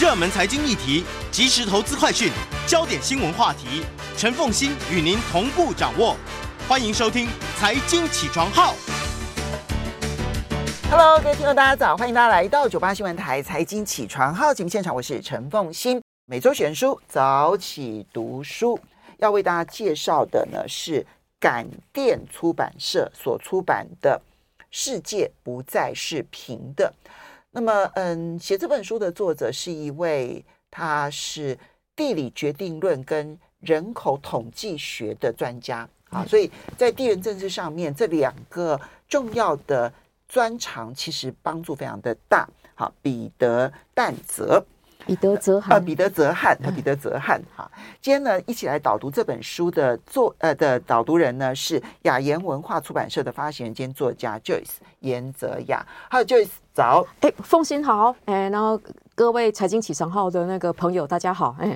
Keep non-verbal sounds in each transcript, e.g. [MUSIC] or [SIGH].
热门财经议题、即时投资快讯、焦点新闻话题，陈凤欣与您同步掌握。欢迎收听《财经起床号》。Hello，各位听众，大家早！欢迎大家来到九八新闻台《财经起床号》节目现场，我是陈凤欣。每周选书早起读书，要为大家介绍的呢是感电出版社所出版的《世界不再是平的》。那么，嗯，写这本书的作者是一位，他是地理决定论跟人口统计学的专家啊，所以在地缘政治上面，这两个重要的专长其实帮助非常的大。好，彼得但泽。彼得泽汉，呃，彼得泽汉，呃，彼得泽汉，哈，今天呢，一起来导读这本书的作，呃，的导读人呢是雅言文化出版社的发行人兼作家 Joyce 严泽雅，还有 Joyce 早，哎，凤馨好，哎，然后各位财经起床号的那个朋友大家好，哎，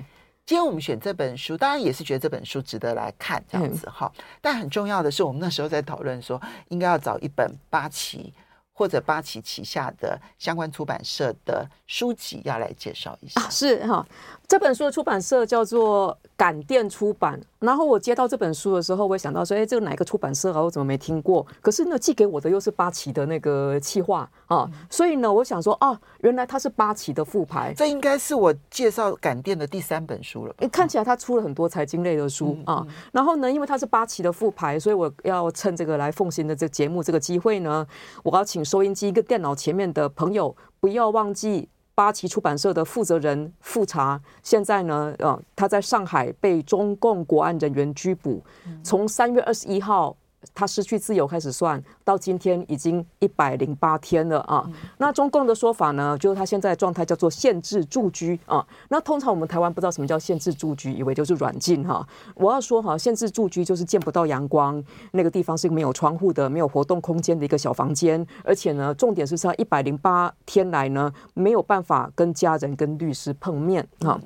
今天我们选这本书，当然也是觉得这本书值得来看这样子哈，嗯，但很重要的是，我们那时候在讨论说，应该要找一本八旗。或者八旗旗下的相关出版社的书籍要来介绍一下。是哈。这本书的出版社叫做感电出版，然后我接到这本书的时候，我也想到说，哎，这个哪个出版社啊？我怎么没听过？可是呢，寄给我的又是八旗的那个企划啊，嗯、所以呢，我想说，啊，原来它是八旗的副牌。这应该是我介绍感电的第三本书了吧。看起来他出了很多财经类的书、嗯、啊。然后呢，因为它是八旗的副牌，所以我要趁这个来奉行的这个节目这个机会呢，我要请收音机跟电脑前面的朋友不要忘记。八旗出版社的负责人复查，现在呢，呃，他在上海被中共国安人员拘捕，从三月二十一号。他失去自由开始算到今天已经一百零八天了啊！那中共的说法呢，就是他现在状态叫做限制住居啊。那通常我们台湾不知道什么叫限制住居，以为就是软禁哈。我要说哈，限制住居就是见不到阳光，那个地方是没有窗户的、没有活动空间的一个小房间，而且呢，重点是在一百零八天来呢，没有办法跟家人、跟律师碰面啊。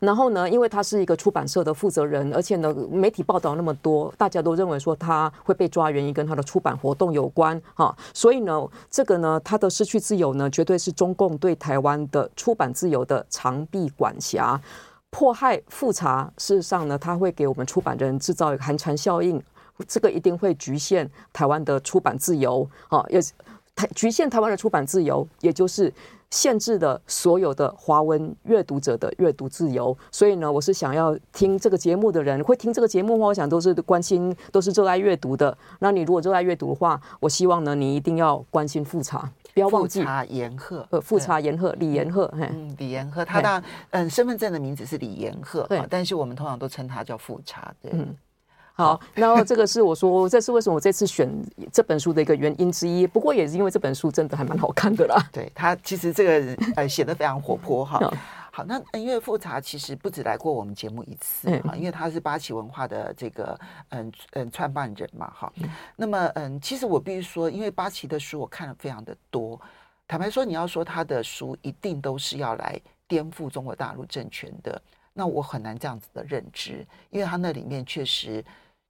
然后呢，因为他是一个出版社的负责人，而且呢，媒体报道那么多，大家都认为说他会被抓，原因跟他的出版活动有关哈。所以呢，这个呢，他的失去自由呢，绝对是中共对台湾的出版自由的长臂管辖，迫害复查。事实上呢，他会给我们出版人制造一个寒蝉效应，这个一定会局限台湾的出版自由啊，也台局限台湾的出版自由，也就是。限制了所有的华文阅读者的阅读自由，所以呢，我是想要听这个节目的人会听这个节目的话，我想都是关心，都是热爱阅读的。那你如果热爱阅读的话，我希望呢，你一定要关心复查，不要忘记。富察颜赫，呃，复查颜赫，李颜赫，嗯，李颜赫，他的嗯身份证的名字是李颜赫，对，但是我们通常都称他叫复查，对。嗯好，然后这个是我说，这是为什么我这次选这本书的一个原因之一。不过也是因为这本书真的还蛮好看的啦。对，他其实这个呃写得非常活泼哈。好，那因为富察其实不止来过我们节目一次哈，因为他是八旗文化的这个嗯嗯创办人嘛哈。那么嗯，其实我必须说，因为八旗的书我看了非常的多。坦白说，你要说他的书一定都是要来颠覆中国大陆政权的，那我很难这样子的认知，因为他那里面确实。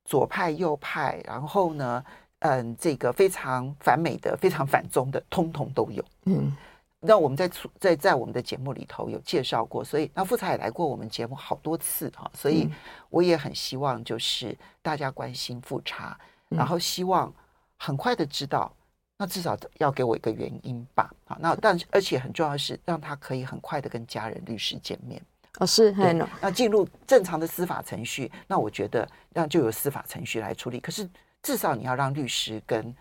左派、右派，然后呢，嗯，这个非常反美的、非常反中的，通通都有。嗯，那我们在在在我们的节目里头有介绍过，所以那富察也来过我们节目好多次哈，所以我也很希望就是大家关心富察，然后希望很快的知道，那至少要给我一个原因吧。好，那但而且很重要的是，让他可以很快的跟家人、律师见面。哦，是，那进入正常的司法程序，那我觉得那就由司法程序来处理。可是至少你要让律师跟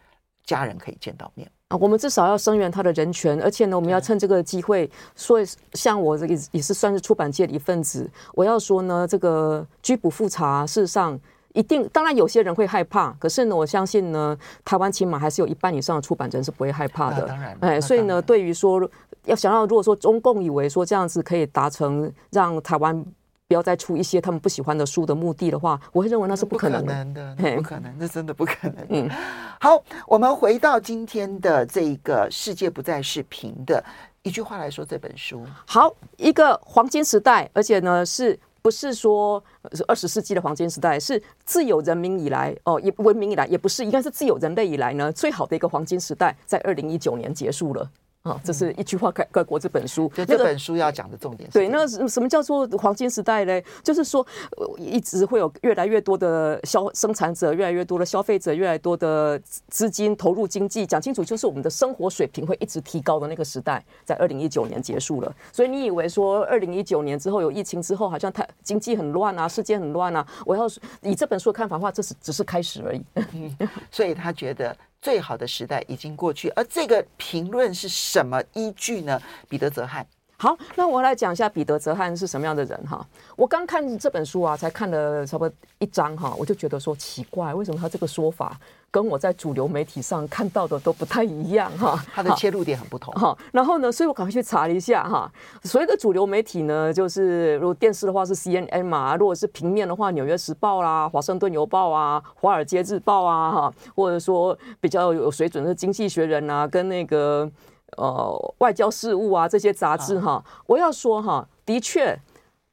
家人可以见到面啊，我们至少要声援他的人权，而且呢，我们要趁这个机会说，像我这个也是算是出版界的一份子，我要说呢，这个拘捕复查，事实上一定，当然有些人会害怕，可是呢，我相信呢，台湾起码还是有一半以上的出版人是不会害怕的。当然，哎，所以呢，对于说。要想要，如果说中共以为说这样子可以达成让台湾不要再出一些他们不喜欢的书的目的的话，我会认为那是不可能的，不可能，那真的不可能。嗯，好，我们回到今天的这个世界不再是平的，一句话来说这本书。好，一个黄金时代，而且呢，是不是说二十世纪的黄金时代？是自有人民以来哦，也文明以来，也不是，应该是自有人类以来呢最好的一个黄金时代，在二零一九年结束了。啊，这是一句话概概括这本书。就这本书要讲的重点是、那个。对，那个什么叫做黄金时代嘞？就是说，一直会有越来越多的消生产者，越来越多的消费者，越来越多的资金投入经济。讲清楚，就是我们的生活水平会一直提高的那个时代，在二零一九年结束了。所以你以为说二零一九年之后有疫情之后，好像太经济很乱啊，世界很乱啊？我要以这本书的看法的话，这是只是开始而已。嗯，所以他觉得。最好的时代已经过去，而这个评论是什么依据呢？彼得·泽汉。好，那我来讲一下彼得·泽汉是什么样的人哈。我刚看这本书啊，才看了差不多一章哈，我就觉得说奇怪，为什么他这个说法跟我在主流媒体上看到的都不太一样哈？他的切入点很不同。哈，然后呢，所以我赶快去查了一下哈。所谓的主流媒体呢，就是如果电视的话是 CNN 嘛，如果是平面的话，《纽约时报》啦，《华盛顿邮报》啊，《华尔街日报》啊，哈，或者说比较有水准的《经济学人》啊，跟那个。呃，外交事务啊，这些杂志哈，我要说哈，的确，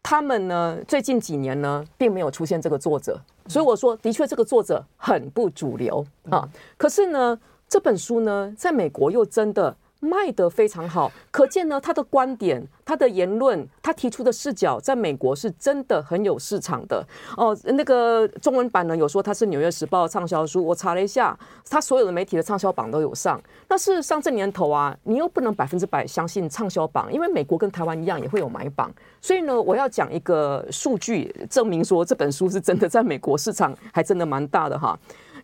他们呢，最近几年呢，并没有出现这个作者，所以我说，的确，这个作者很不主流啊。可是呢，这本书呢，在美国又真的。卖得非常好，可见呢，他的观点、他的言论、他提出的视角，在美国是真的很有市场的哦。那个中文版呢，有说他是《纽约时报》畅销书，我查了一下，他所有的媒体的畅销榜都有上。那事实上这年头啊，你又不能百分之百相信畅销榜，因为美国跟台湾一样也会有买榜。所以呢，我要讲一个数据，证明说这本书是真的在美国市场还真的蛮大的哈。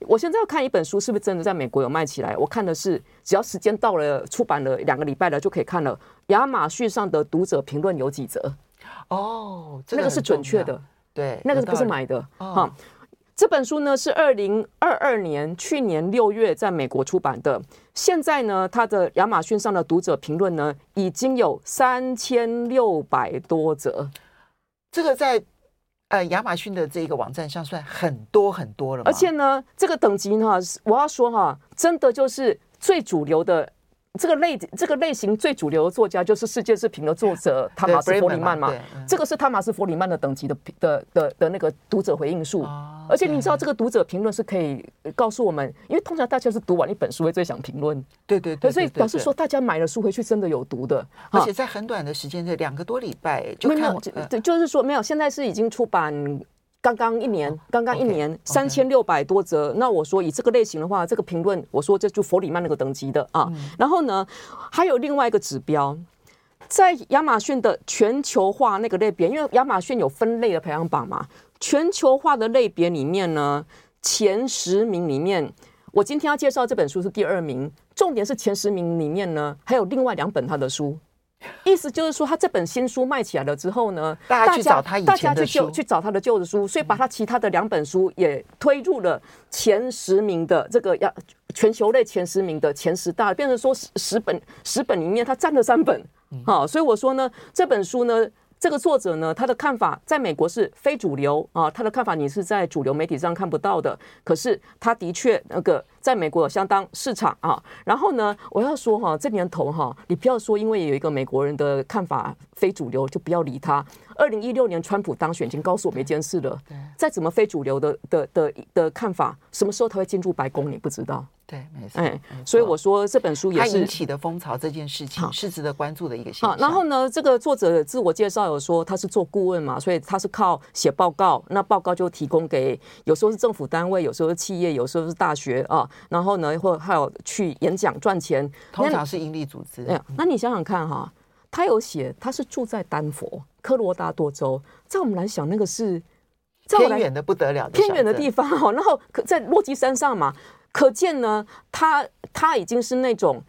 我现在要看一本书是不是真的在美国有卖起来？我看的是，只要时间到了，出版了两个礼拜了就可以看了。亚马逊上的读者评论有几则？哦，那个是准确的，对，那个不是买的。哈，这本书呢是二零二二年去年六月在美国出版的。现在呢，它的亚马逊上的读者评论呢已经有三千六百多则。这个在。呃，亚马逊的这个网站上算很多很多了，而且呢，这个等级呢，我要说哈，真的就是最主流的。这个类这个类型最主流的作家就是世界是平的作者 [LAUGHS] 汤马斯·弗里曼嘛，这个是汤马斯·弗里曼的等级的的的的那个读者回应数，而且你知道这个读者评论是可以告诉我们，因为通常大家是读完一本书会最想评论，对对对，所以表示说大家买了书回去真的有读的，而且在很短的时间内，两个多礼拜就看，对，就是说没有，现在是已经出版。刚刚一年，刚刚一年三千六百多则。那我说以这个类型的话，这个评论，我说这就佛里曼那个等级的啊。然后呢，还有另外一个指标，在亚马逊的全球化那个类别，因为亚马逊有分类的排行榜嘛，全球化的类别里面呢，前十名里面，我今天要介绍这本书是第二名。重点是前十名里面呢，还有另外两本他的书。[LAUGHS] 意思就是说，他这本新书卖起来了之后呢，大家去找他以前的书，大家去旧去找他的旧的书，所以把他其他的两本书也推入了前十名的这个要全球类前十名的前十大，变成说十十本十本里面他占了三本，好，所以我说呢，这本书呢。这个作者呢，他的看法在美国是非主流啊，他的看法你是在主流媒体上看不到的。可是他的确那个在美国有相当市场啊。然后呢，我要说哈，这年头哈，你不要说因为有一个美国人的看法非主流就不要理他。二零一六年川普当选已经告诉我们一件事了，再怎么非主流的的的的看法，什么时候他会进入白宫，你不知道。对，没错。哎，所以我说这本书也是引起的风潮，这件事情是值得关注的一个现象。然后呢，这个作者的自我介绍有说他是做顾问嘛，所以他是靠写报告，那报告就提供给有时候是政府单位，有时候是企业，有时候是大学啊。然后呢，或还有去演讲赚钱，通常是盈利组织。哎，那你想想看哈，他有写他是住在丹佛科罗拉多州，在我们来想那个是偏远的不得了的偏远的地方哦，然后可在落基山上嘛。可见呢，他他已经是那种。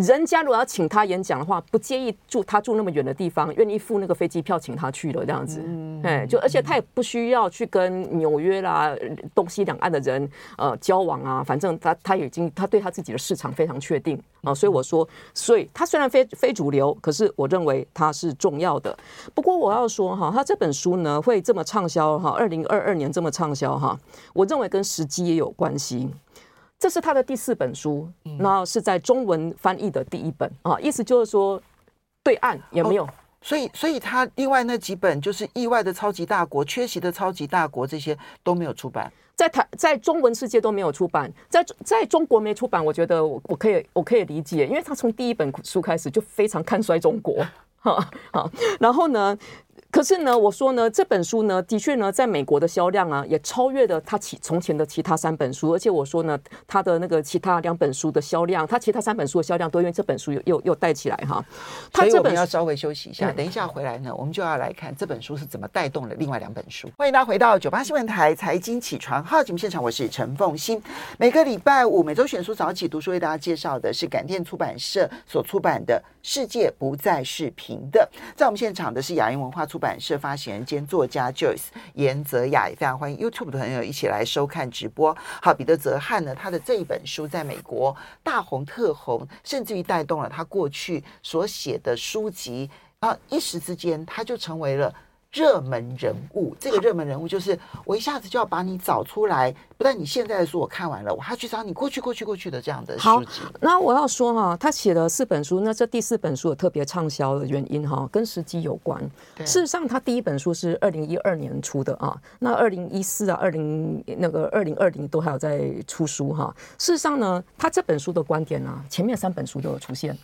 人家如果要请他演讲的话，不介意住他住那么远的地方，愿意付那个飞机票请他去了这样子。哎，就而且他也不需要去跟纽约啦、东西两岸的人呃交往啊，反正他他已经他对他自己的市场非常确定啊，所以我说，所以他虽然非非主流，可是我认为他是重要的。不过我要说哈，他这本书呢会这么畅销哈，二零二二年这么畅销哈，我认为跟时机也有关系。这是他的第四本书，那是在中文翻译的第一本啊，意思就是说，对岸也没有，所以，所以他另外那几本就是意外的超级大国、缺席的超级大国这些都没有出版。在台在中文世界都没有出版，在在中国没出版，我觉得我我可以我可以理解，因为他从第一本书开始就非常看衰中国，哈好，然后呢。可是呢，我说呢，这本书呢，的确呢，在美国的销量啊，也超越了他其从前的其他三本书。而且我说呢，他的那个其他两本书的销量，他其他三本书的销量都因为这本书又又又带起来哈。所以我们要稍微休息一下，等一下回来呢，我们就要来看这本书是怎么带动了另外两本书。欢迎大家回到九八新闻台财经起床号节目现场，我是陈凤欣。每个礼拜五每周选书早起读书，为大家介绍的是感电出版社所出版的《世界不再是平的》。在我们现场的是雅音文化出版版社发行人兼作家 Joyce 颜泽雅，也非常欢迎 YouTube 的朋友一起来收看直播。好，彼得泽汉呢，他的这一本书在美国大红特红，甚至于带动了他过去所写的书籍啊，一时之间他就成为了。热门人物，这个热门人物就是我一下子就要把你找出来，不但你现在的书我看完了，我还要去找你过去、过去、过去的这样的书籍。好，那我要说哈，他写了四本书，那这第四本书有特别畅销的原因哈，跟时机有关。事实上，他第一本书是二零一二年出的啊，那二零一四啊，二零那个二零二零都还有在出书哈。事实上呢，他这本书的观点呢，前面三本书都有出现。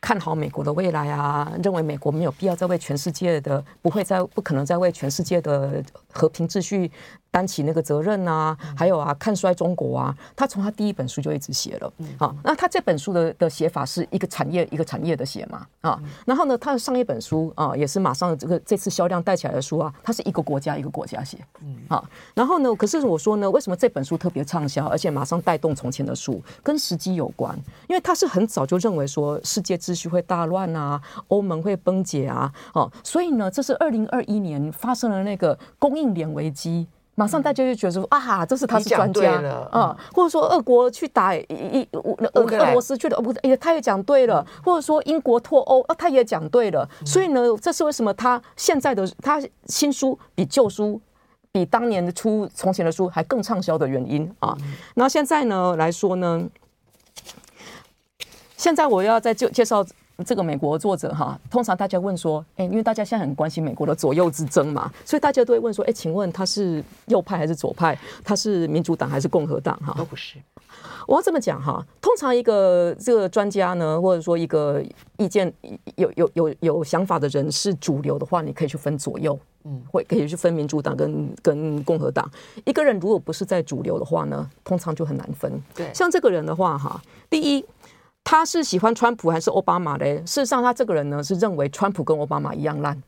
看好美国的未来啊，认为美国没有必要再为全世界的，不会再不可能再为全世界的和平秩序。担起那个责任啊，还有啊，看衰中国啊，他从他第一本书就一直写了啊。那他这本书的的写法是一个产业一个产业的写嘛啊。然后呢，他的上一本书啊，也是马上这个这次销量带起来的书啊，它是一个国家一个国家写，嗯啊。然后呢，可是我说呢，为什么这本书特别畅销，而且马上带动从前的书，跟时机有关，因为他是很早就认为说世界秩序会大乱啊，欧盟会崩解啊，哦，所以呢，这是二零二一年发生了那个供应链危机。马上大家就觉得说啊，这是他是专家了啊，或者说俄国去打一一俄俄罗斯去了，不，也他也讲对了，或者说英国脱欧，啊，他也讲对了。所以呢，这是为什么他现在的他新书比旧书比当年的出从前的书还更畅销的原因啊。那现在呢来说呢，现在我要再就介绍。这个美国作者哈，通常大家问说，哎，因为大家现在很关心美国的左右之争嘛，所以大家都会问说，哎，请问他是右派还是左派？他是民主党还是共和党？哈，都不是。我要这么讲哈，通常一个这个专家呢，或者说一个意见有有有有想法的人是主流的话，你可以去分左右，嗯，会可以去分民主党跟跟共和党。一个人如果不是在主流的话呢，通常就很难分。对，像这个人的话哈，第一。他是喜欢川普还是奥巴马嘞？事实上，他这个人呢是认为川普跟奥巴马一样烂。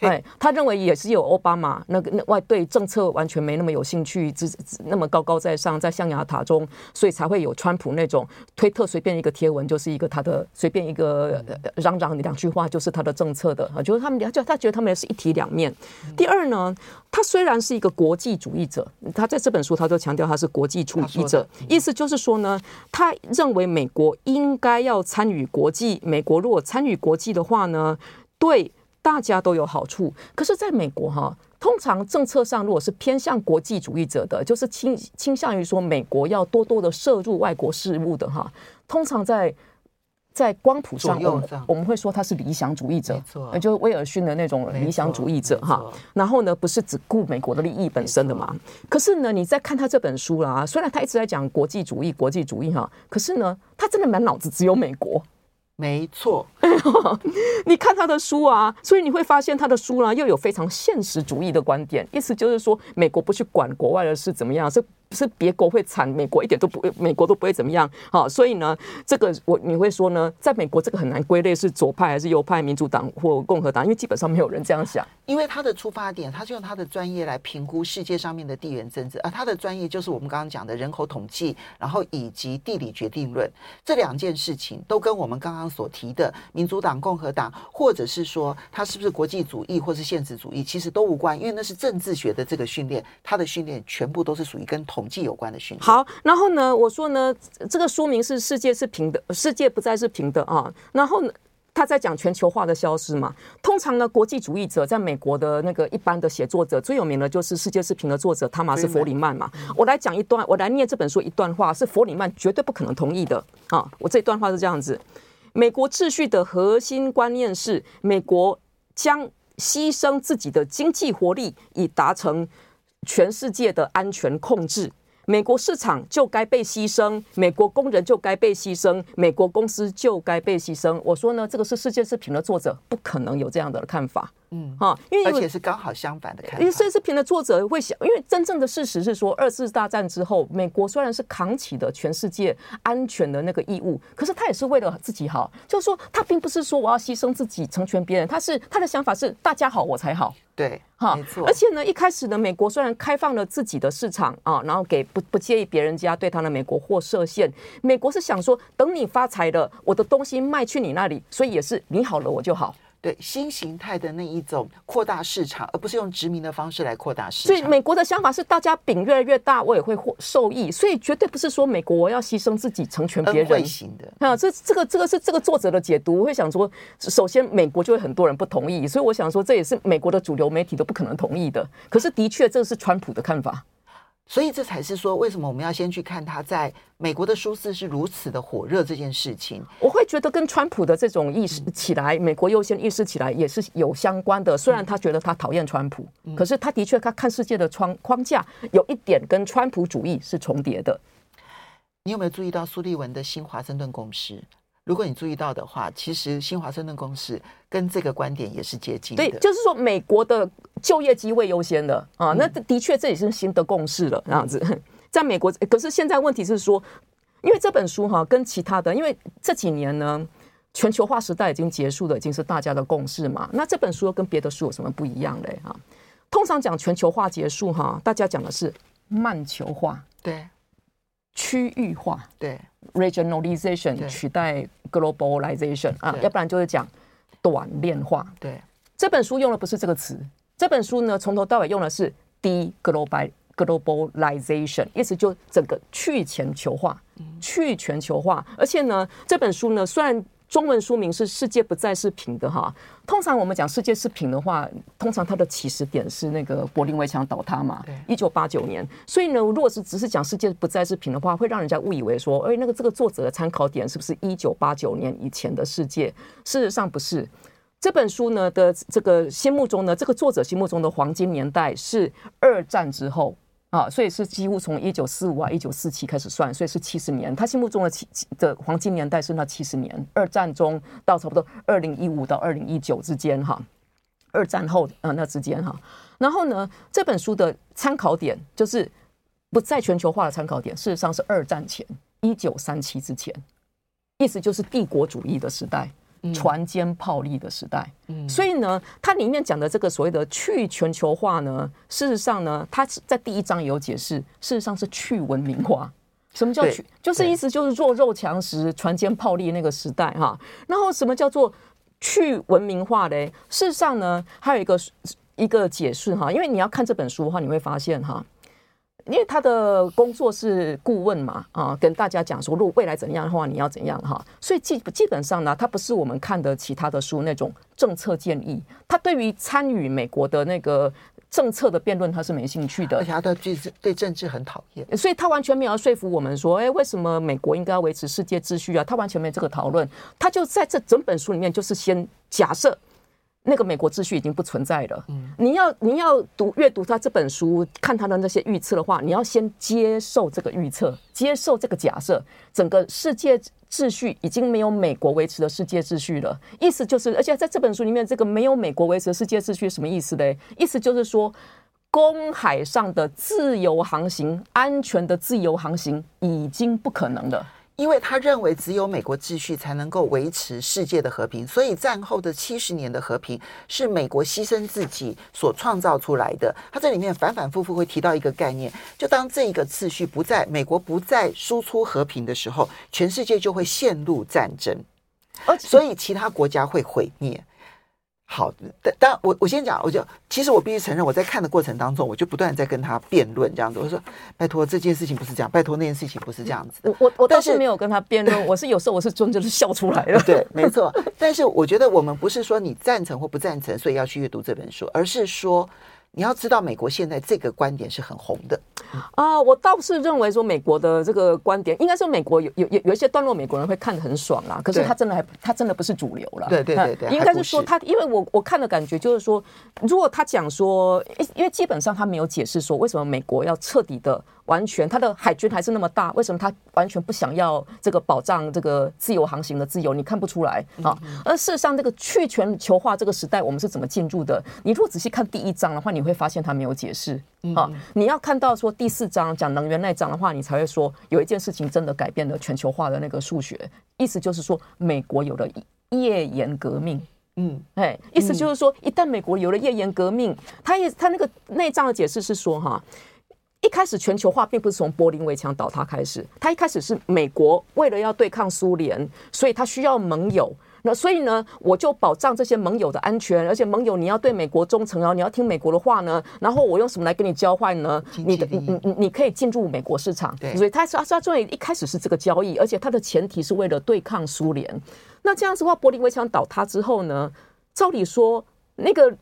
对，他认为也是有奥巴马那个那外对政策完全没那么有兴趣，只那么高高在上，在象牙塔中，所以才会有川普那种推特随便一个贴文就是一个他的随便一个嚷嚷两句话就是他的政策的啊，就是他们就他觉得他们是一体两面。第二呢，他虽然是一个国际主义者，他在这本书他都强调他是国际主义者，意思就是说呢，他认为美国应该要参与国际，美国如果参与国际的话呢，对。大家都有好处，可是在美国哈，通常政策上如果是偏向国际主义者的，就是倾倾向于说美国要多多的涉入外国事务的哈，通常在在光谱上，我们我们会说他是理想主义者，没错，就是威尔逊的那种理想主义者哈。然后呢，不是只顾美国的利益本身的嘛。可是呢，你在看他这本书啦，虽然他一直在讲国际主义，国际主义哈，可是呢，他真的满脑子只有美国。没错，你看他的书啊，所以你会发现他的书呢、又有非常现实主义的观点，意思就是说，美国不去管国外的事怎么样，是。是别国会惨，美国一点都不会，美国都不会怎么样。好，所以呢，这个我你会说呢，在美国这个很难归类是左派还是右派，民主党或共和党，因为基本上没有人这样想。因为他的出发点，他就用他的专业来评估世界上面的地缘政治，而他的专业就是我们刚刚讲的人口统计，然后以及地理决定论这两件事情，都跟我们刚刚所提的民主党、共和党，或者是说他是不是国际主义或是现实主义，其实都无关，因为那是政治学的这个训练，他的训练全部都是属于跟统计有关的训练。好，然后呢，我说呢，这个说明是“世界是平的”，世界不再是平的啊。然后呢，他在讲全球化的消失嘛。通常呢，国际主义者在美国的那个一般的写作者最有名的就是《世界是平的》作者汤马斯·弗里曼嘛。我来讲一段，我来念这本书一段话，是弗里曼绝对不可能同意的啊。我这段话是这样子：美国秩序的核心观念是，美国将牺牲自己的经济活力以达成。全世界的安全控制。美国市场就该被牺牲，美国工人就该被牺牲，美国公司就该被牺牲。我说呢，这个是世界视频的作者不可能有这样的看法，嗯，哈，因为而且是刚好相反的看法。因为世界视频的作者会想，因为真正的事实是说，二次大战之后，美国虽然是扛起的全世界安全的那个义务，可是他也是为了自己好，就是说他并不是说我要牺牲自己成全别人，他是他的想法是大家好我才好。对，哈，没错。而且呢，一开始呢，美国虽然开放了自己的市场啊，然后给不不介意别人家对他的美国货设限，美国是想说，等你发财了，我的东西卖去你那里，所以也是你好了我就好。对新形态的那一种扩大市场，而不是用殖民的方式来扩大市场。所以美国的想法是，大家饼越来越大，我也会获受益。所以绝对不是说美国我要牺牲自己成全别人。会型的啊，这这个这个是这个作者的解读。我会想说，首先美国就会很多人不同意，所以我想说，这也是美国的主流媒体都不可能同意的。可是的确，这是川普的看法。所以这才是说，为什么我们要先去看他在美国的舒适是如此的火热这件事情。我会觉得跟川普的这种意识起来，美国优先意识起来也是有相关的。虽然他觉得他讨厌川普，可是他的确他看世界的窗框架有一点跟川普主义是重叠的。你有没有注意到苏利文的新华盛顿共识？如果你注意到的话，其实新华盛顿共识跟这个观点也是接近的。对，就是说美国的就业机会优先的啊，那的确这也是新的共识了。这样子，[LAUGHS] 在美国，可是现在问题是说，因为这本书哈跟其他的，因为这几年呢，全球化时代已经结束了，已经是大家的共识嘛。那这本书跟别的书有什么不一样嘞？哈，通常讲全球化结束哈，大家讲的是慢球化，对，区域化，对，regionalization 取代。globalization 啊，要不然就是讲短链化。对，这本书用的不是这个词，这本书呢从头到尾用的是 de-globalization，意思就整个去全球化，去全球化。而且呢，这本书呢虽然。中文书名是《世界不再是平的》哈。通常我们讲世界是平的话，通常它的起始点是那个柏林围墙倒塌嘛，一九八九年。所以呢，如果是只是讲世界不再是平的话，会让人家误以为说，哎，那个这个作者的参考点是不是一九八九年以前的世界？事实上不是。这本书呢的这个心目中呢，这个作者心目中的黄金年代是二战之后。啊，所以是几乎从一九四五啊，一九四七开始算，所以是七十年。他心目中的七的黄金年代是那七十年，二战中到差不多二零一五到二零一九之间哈，二战后呃那之间哈。然后呢，这本书的参考点就是不在全球化的参考点，事实上是二战前一九三七之前，意思就是帝国主义的时代。船坚炮利的时代，嗯，所以呢，它里面讲的这个所谓的去全球化呢，事实上呢，它在第一章也有解释，事实上是去文明化。什么叫去？就是意思就是弱肉强食、船坚炮利那个时代哈。然后什么叫做去文明化嘞？事实上呢，还有一个一个解释哈，因为你要看这本书的话，你会发现哈。因为他的工作是顾问嘛，啊，跟大家讲说，如果未来怎样的话，你要怎样哈，所以基基本上呢，他不是我们看的其他的书那种政策建议，他对于参与美国的那个政策的辩论，他是没兴趣的，而且他对政治对政治很讨厌，所以他完全没有说服我们说，哎，为什么美国应该要维持世界秩序啊？他完全没这个讨论，他就在这整本书里面就是先假设。那个美国秩序已经不存在了。嗯，你要你要读阅读他这本书，看他的那些预测的话，你要先接受这个预测，接受这个假设，整个世界秩序已经没有美国维持的世界秩序了。意思就是，而且在这本书里面，这个没有美国维持的世界秩序什么意思呢？意思就是说，公海上的自由航行、安全的自由航行已经不可能了。因为他认为只有美国秩序才能够维持世界的和平，所以战后的七十年的和平是美国牺牲自己所创造出来的。他这里面反反复复会提到一个概念，就当这一个秩序不在，美国不再输出和平的时候，全世界就会陷入战争，所以其他国家会毁灭。好，但但我我先讲，我就其实我必须承认，我在看的过程当中，我就不断在跟他辩论这样子。我说：“拜托，这件事情不是这样，拜托那件事情不是这样子。”我我我倒是没有跟他辩论，我是有时候我是真的是笑出来了。[LAUGHS] 对，没错。但是我觉得我们不是说你赞成或不赞成，所以要去阅读这本书，而是说你要知道美国现在这个观点是很红的。啊，我倒是认为说美国的这个观点，应该说美国有有有有一些段落，美国人会看得很爽啦。可是他真的还他真的不是主流了。对对对对，应该是说他，因为我我看的感觉就是说，如果他讲说，因为基本上他没有解释说为什么美国要彻底的。完全，他的海军还是那么大，为什么他完全不想要这个保障这个自由航行的自由？你看不出来啊？而事实上，这个去全球化这个时代，我们是怎么进入的？你如果仔细看第一章的话，你会发现他没有解释啊。你要看到说第四章讲能源那章的话，你才会说有一件事情真的改变了全球化的那个数学。意思就是说，美国有了页岩革命。嗯，哎，意思就是说，一旦美国有了页岩革命，他也他那个那章的解释是说哈。一开始全球化并不是从柏林围墙倒塌开始，它一开始是美国为了要对抗苏联，所以它需要盟友。那所以呢，我就保障这些盟友的安全，而且盟友你要对美国忠诚啊，你要听美国的话呢。然后我用什么来跟你交换呢？你的你你你可以进入美国市场。对，所以他他他作为一开始是这个交易，而且它的前提是为了对抗苏联。那这样子的话，柏林围墙倒塌之后呢，照理说那个。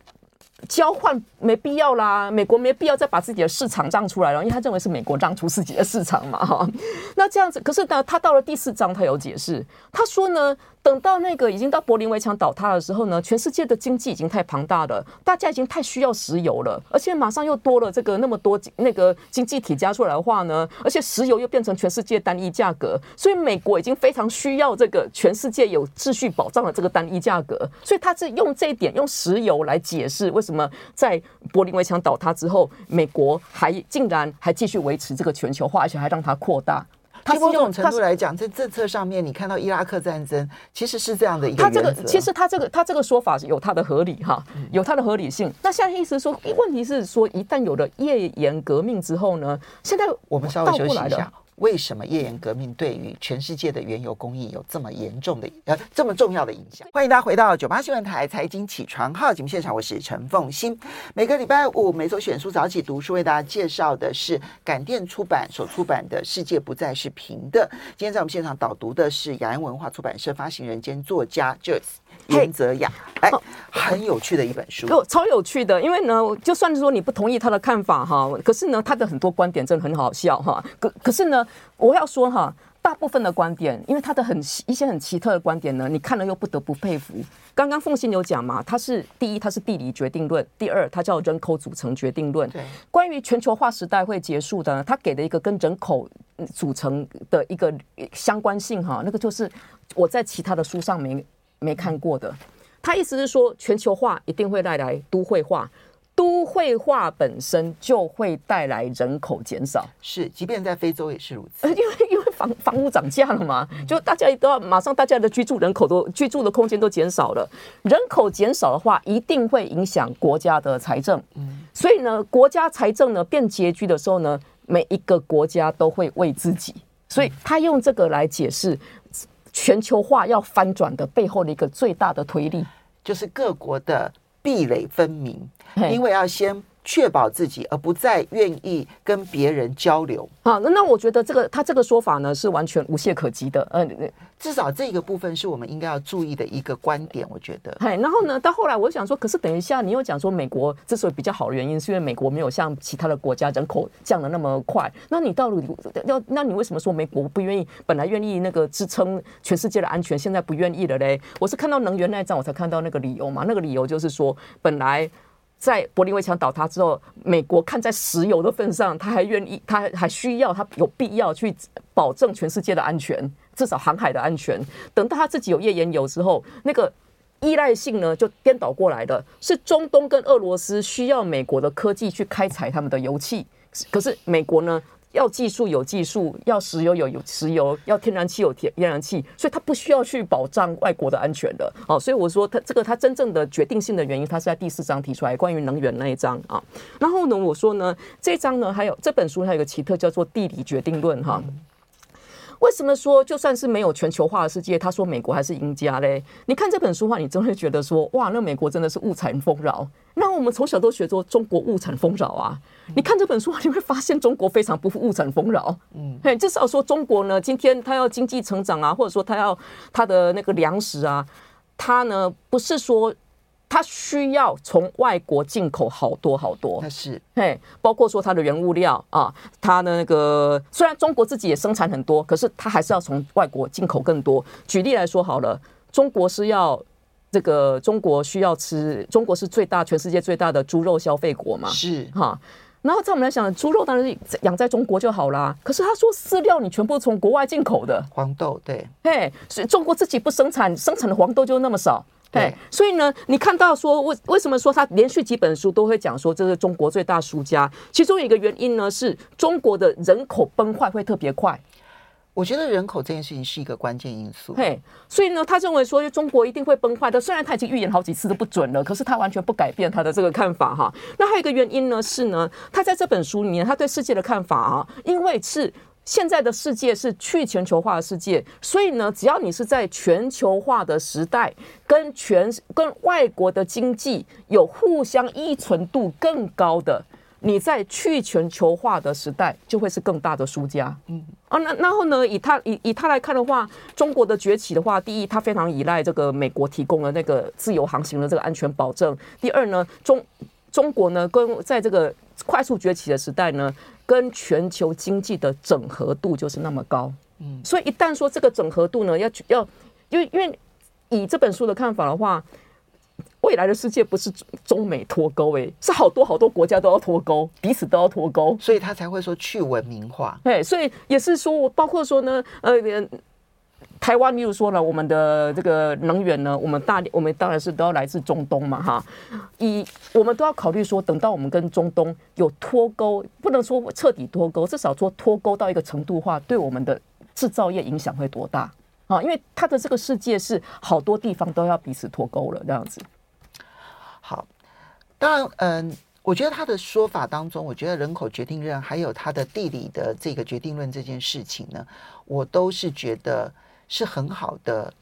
交换没必要啦，美国没必要再把自己的市场让出来了，因为他认为是美国让出自己的市场嘛，哈。那这样子，可是呢，他到了第四章，他有解释，他说呢。等到那个已经到柏林围墙倒塌的时候呢，全世界的经济已经太庞大了，大家已经太需要石油了，而且马上又多了这个那么多那个经济体加出来的话呢，而且石油又变成全世界单一价格，所以美国已经非常需要这个全世界有秩序保障的这个单一价格，所以他是用这一点用石油来解释为什么在柏林围墙倒塌之后，美国还竟然还继续维持这个全球化，而且还让它扩大。从某种程度来讲，在政策上面，你看到伊拉克战争其实是这样的一个原则。他这个其实他这个他这个说法有他的合理哈，有他的合理性。那现在意思是说，问题是说，一旦有了页岩革命之后呢，现在我们稍微休息一下。为什么页岩革命对于全世界的原油供应有这么严重的呃这么重要的影响？欢迎大家回到九八新闻台财经起床号节目现场，我是陈凤欣。每个礼拜五每周选书早起读书，为大家介绍的是感电出版所出版的《世界不再是平的》。今天在我们现场导读的是雅安文化出版社发行人兼作家 Joyce。颜泽雅，哎，很有趣的一本书，哦，超有趣的。因为呢，就算是说你不同意他的看法哈，可是呢，他的很多观点真的很好笑哈。可可是呢，我要说哈，大部分的观点，因为他的很一些很奇特的观点呢，你看了又不得不佩服。刚刚凤馨有讲嘛，他是第一，他是地理决定论；第二，他叫人口组成决定论。对，关于全球化时代会结束的，他给的一个跟人口组成的一个相关性哈，那个就是我在其他的书上没。没看过的，他意思是说，全球化一定会带来都会化，都会化本身就会带来人口减少。是，即便在非洲也是如此。[LAUGHS] 因为因为房房屋涨价了嘛，就大家都要马上，大家的居住人口都居住的空间都减少了。人口减少的话，一定会影响国家的财政。嗯，所以呢，国家财政呢变拮据的时候呢，每一个国家都会为自己。所以他用这个来解释。全球化要翻转的背后的一个最大的推力，就是各国的壁垒分明，因为要先。确保自己，而不再愿意跟别人交流。好，那那我觉得这个他这个说法呢，是完全无懈可击的。嗯，至少这个部分是我们应该要注意的一个观点。我觉得，然后呢，到后来我想说，可是等一下，你又讲说美国之所以比较好的原因，是因为美国没有像其他的国家人口降的那么快。那你到底要，那你为什么说美国不愿意？本来愿意那个支撑全世界的安全，现在不愿意了嘞？我是看到能源那一章，我才看到那个理由嘛。那个理由就是说，本来。在柏林围墙倒塌之后，美国看在石油的份上，他还愿意，他还需要，他有必要去保证全世界的安全，至少航海的安全。等到他自己有页岩油之后，那个依赖性呢就颠倒过来的，是中东跟俄罗斯需要美国的科技去开采他们的油气，可是美国呢？要技术有技术，要石油有有石油，要天然气有天然气，所以它不需要去保障外国的安全的。哦，所以我说它这个它真正的决定性的原因，它是在第四章提出来关于能源那一章啊。然后呢，我说呢，这章呢还有这本书还有个奇特叫做地理决定论哈。为什么说就算是没有全球化的世界，他说美国还是赢家嘞？你看这本书的话，你真会觉得说哇，那美国真的是物产丰饶。那我们从小都学说中国物产丰饶啊。你看这本书，你会发现中国非常不物产丰饶。嗯，嘿，至少说中国呢，今天它要经济成长啊，或者说它要它的那个粮食啊，它呢不是说它需要从外国进口好多好多，那是，嘿，包括说它的原物料啊，它的那个虽然中国自己也生产很多，可是它还是要从外国进口更多。举例来说好了，中国是要这个中国需要吃，中国是最大全世界最大的猪肉消费国嘛，是哈。然后在我们来想，猪肉当然是养在中国就好啦。可是他说饲料你全部从国外进口的，黄豆对，嘿，所以中国自己不生产，生产的黄豆就那么少。对，所以呢，你看到说为为什么说他连续几本书都会讲说这是中国最大输家？其中一个原因呢，是中国的人口崩坏会特别快。我觉得人口这件事情是一个关键因素。嘿，所以呢，他认为说中国一定会崩坏的。虽然他已经预言好几次都不准了，可是他完全不改变他的这个看法哈。那还有一个原因呢，是呢，他在这本书里面他对世界的看法啊，因为是。现在的世界是去全球化的世界，所以呢，只要你是在全球化的时代，跟全跟外国的经济有互相依存度更高的，你在去全球化的时代就会是更大的输家。嗯啊，那然后呢，以他以以他来看的话，中国的崛起的话，第一，他非常依赖这个美国提供的那个自由航行的这个安全保证；第二呢，中中国呢，跟在这个快速崛起的时代呢。跟全球经济的整合度就是那么高，嗯，所以一旦说这个整合度呢，要要，因为因为以这本书的看法的话，未来的世界不是中美脱钩，哎，是好多好多国家都要脱钩，彼此都要脱钩，所以他才会说去文明化，对，所以也是说我包括说呢，呃。台湾，例如说呢，我们的这个能源呢，我们大我们当然是都要来自中东嘛，哈。以我们都要考虑说，等到我们跟中东有脱钩，不能说彻底脱钩，至少说脱钩到一个程度的话，对我们的制造业影响会多大啊？因为它的这个世界是好多地方都要彼此脱钩了，这样子。好，当然，嗯，我觉得他的说法当中，我觉得人口决定论还有他的地理的这个决定论这件事情呢，我都是觉得。是很好的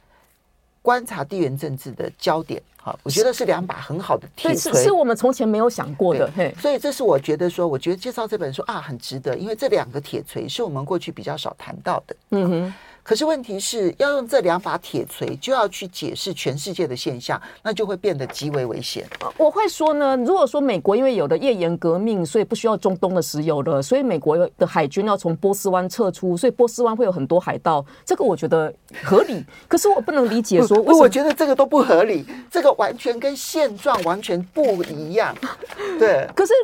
观察地缘政治的焦点，哈，我觉得是两把很好的铁锤，是是我们从前没有想过的，嘿，所以这是我觉得说，我觉得介绍这本书啊很值得，因为这两个铁锤是我们过去比较少谈到的，嗯哼。可是问题是要用这两把铁锤，就要去解释全世界的现象，那就会变得极为危险。我会说呢，如果说美国因为有了页岩革命，所以不需要中东的石油了，所以美国的海军要从波斯湾撤出，所以波斯湾会有很多海盗，这个我觉得合理。可是我不能理解说，[LAUGHS] 我觉得这个都不合理，这个完全跟现状完全不一样。对，可是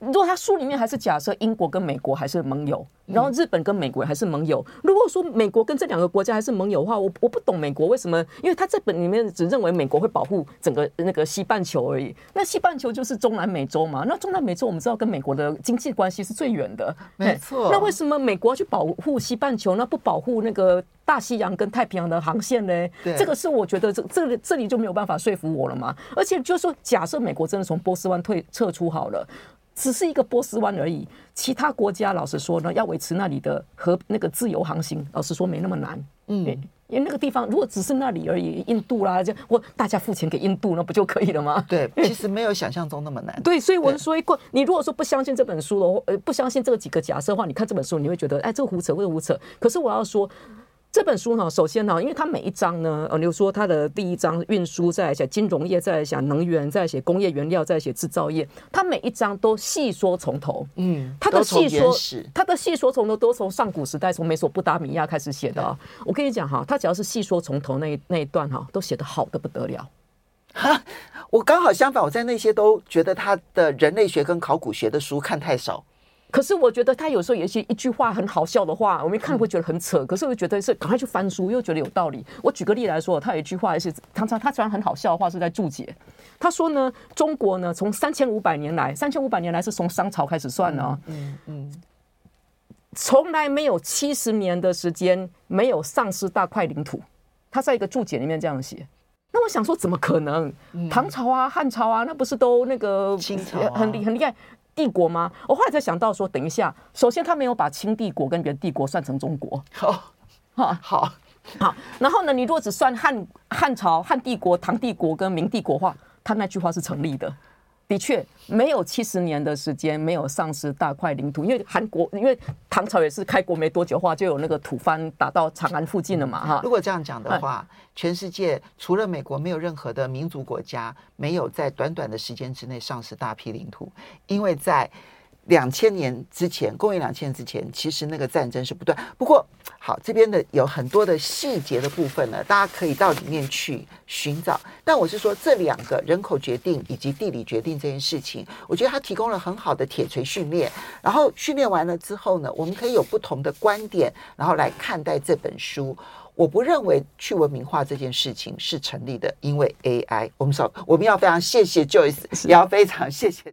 如果他书里面还是假设英国跟美国还是盟友，然后日本跟美国还是盟友，如果说美美国跟这两个国家还是盟友的话，我我不懂美国为什么，因为他这本里面只认为美国会保护整个那个西半球而已。那西半球就是中南美洲嘛，那中南美洲我们知道跟美国的经济关系是最远的，没错。那为什么美国要去保护西半球，那不保护那个大西洋跟太平洋的航线呢？对，这个是我觉得这这里这里就没有办法说服我了嘛。而且就是说，假设美国真的从波斯湾退撤出好了。只是一个波斯湾而已，其他国家老实说呢，要维持那里的和那个自由航行，老实说没那么难。嗯，因为那个地方如果只是那里而已，印度啦，就我大家付钱给印度，那不就可以了吗？对，[LAUGHS] 其实没有想象中那么难。对，所以我是说，过你如果说不相信这本书的话，呃，不相信这几个假设的话，你看这本书，你会觉得，哎，这个胡扯，这个胡扯。可是我要说。这本书呢，首先呢，因为它每一章呢，呃，比如说它的第一章运输，再来写金融业，再来写能源，再来写工业原料，再来写制造业，它每一章都细说从头。嗯，它的细说，它的细说从头都从上古时代，从美索不达米亚开始写的啊。我跟你讲哈，它只要是细说从头那一那一段哈，都写得好的不得了。哈，我刚好相反，我在那些都觉得他的人类学跟考古学的书看太少。可是我觉得他有时候有一些一句话很好笑的话，我们一看会觉得很扯。可是我觉得是赶快去翻书，又觉得有道理。我举个例来说，他有一句话是常常他虽然很好笑的话是在注解。他说呢，中国呢从三千五百年来，三千五百年来是从商朝开始算的啊，嗯嗯，从来没有七十年的时间没有丧失大块领土。他在一个注解里面这样写。那我想说，怎么可能？唐朝啊、汉朝啊，那不是都那个清朝很厉很厉害。帝国吗？我后来才想到说，等一下，首先他没有把清帝国跟元帝国算成中国。好，好，好，好。然后呢，你如果只算汉汉朝、汉帝国、唐帝国跟明帝国的话，他那句话是成立的。的确没有七十年的时间，没有丧失大块领土，因为韩国，因为唐朝也是开国没多久的话，就有那个吐蕃打到长安附近了嘛，哈。如果这样讲的话，全世界除了美国，没有任何的民族国家没有在短短的时间之内丧失大批领土，因为在。两千年之前，公元两千年之前，其实那个战争是不断。不过，好，这边的有很多的细节的部分呢，大家可以到里面去寻找。但我是说，这两个人口决定以及地理决定这件事情，我觉得它提供了很好的铁锤训练。然后训练完了之后呢，我们可以有不同的观点，然后来看待这本书。我不认为去文明化这件事情是成立的，因为 AI。我们说，我们要非常谢谢 Joyce，也要非常谢谢。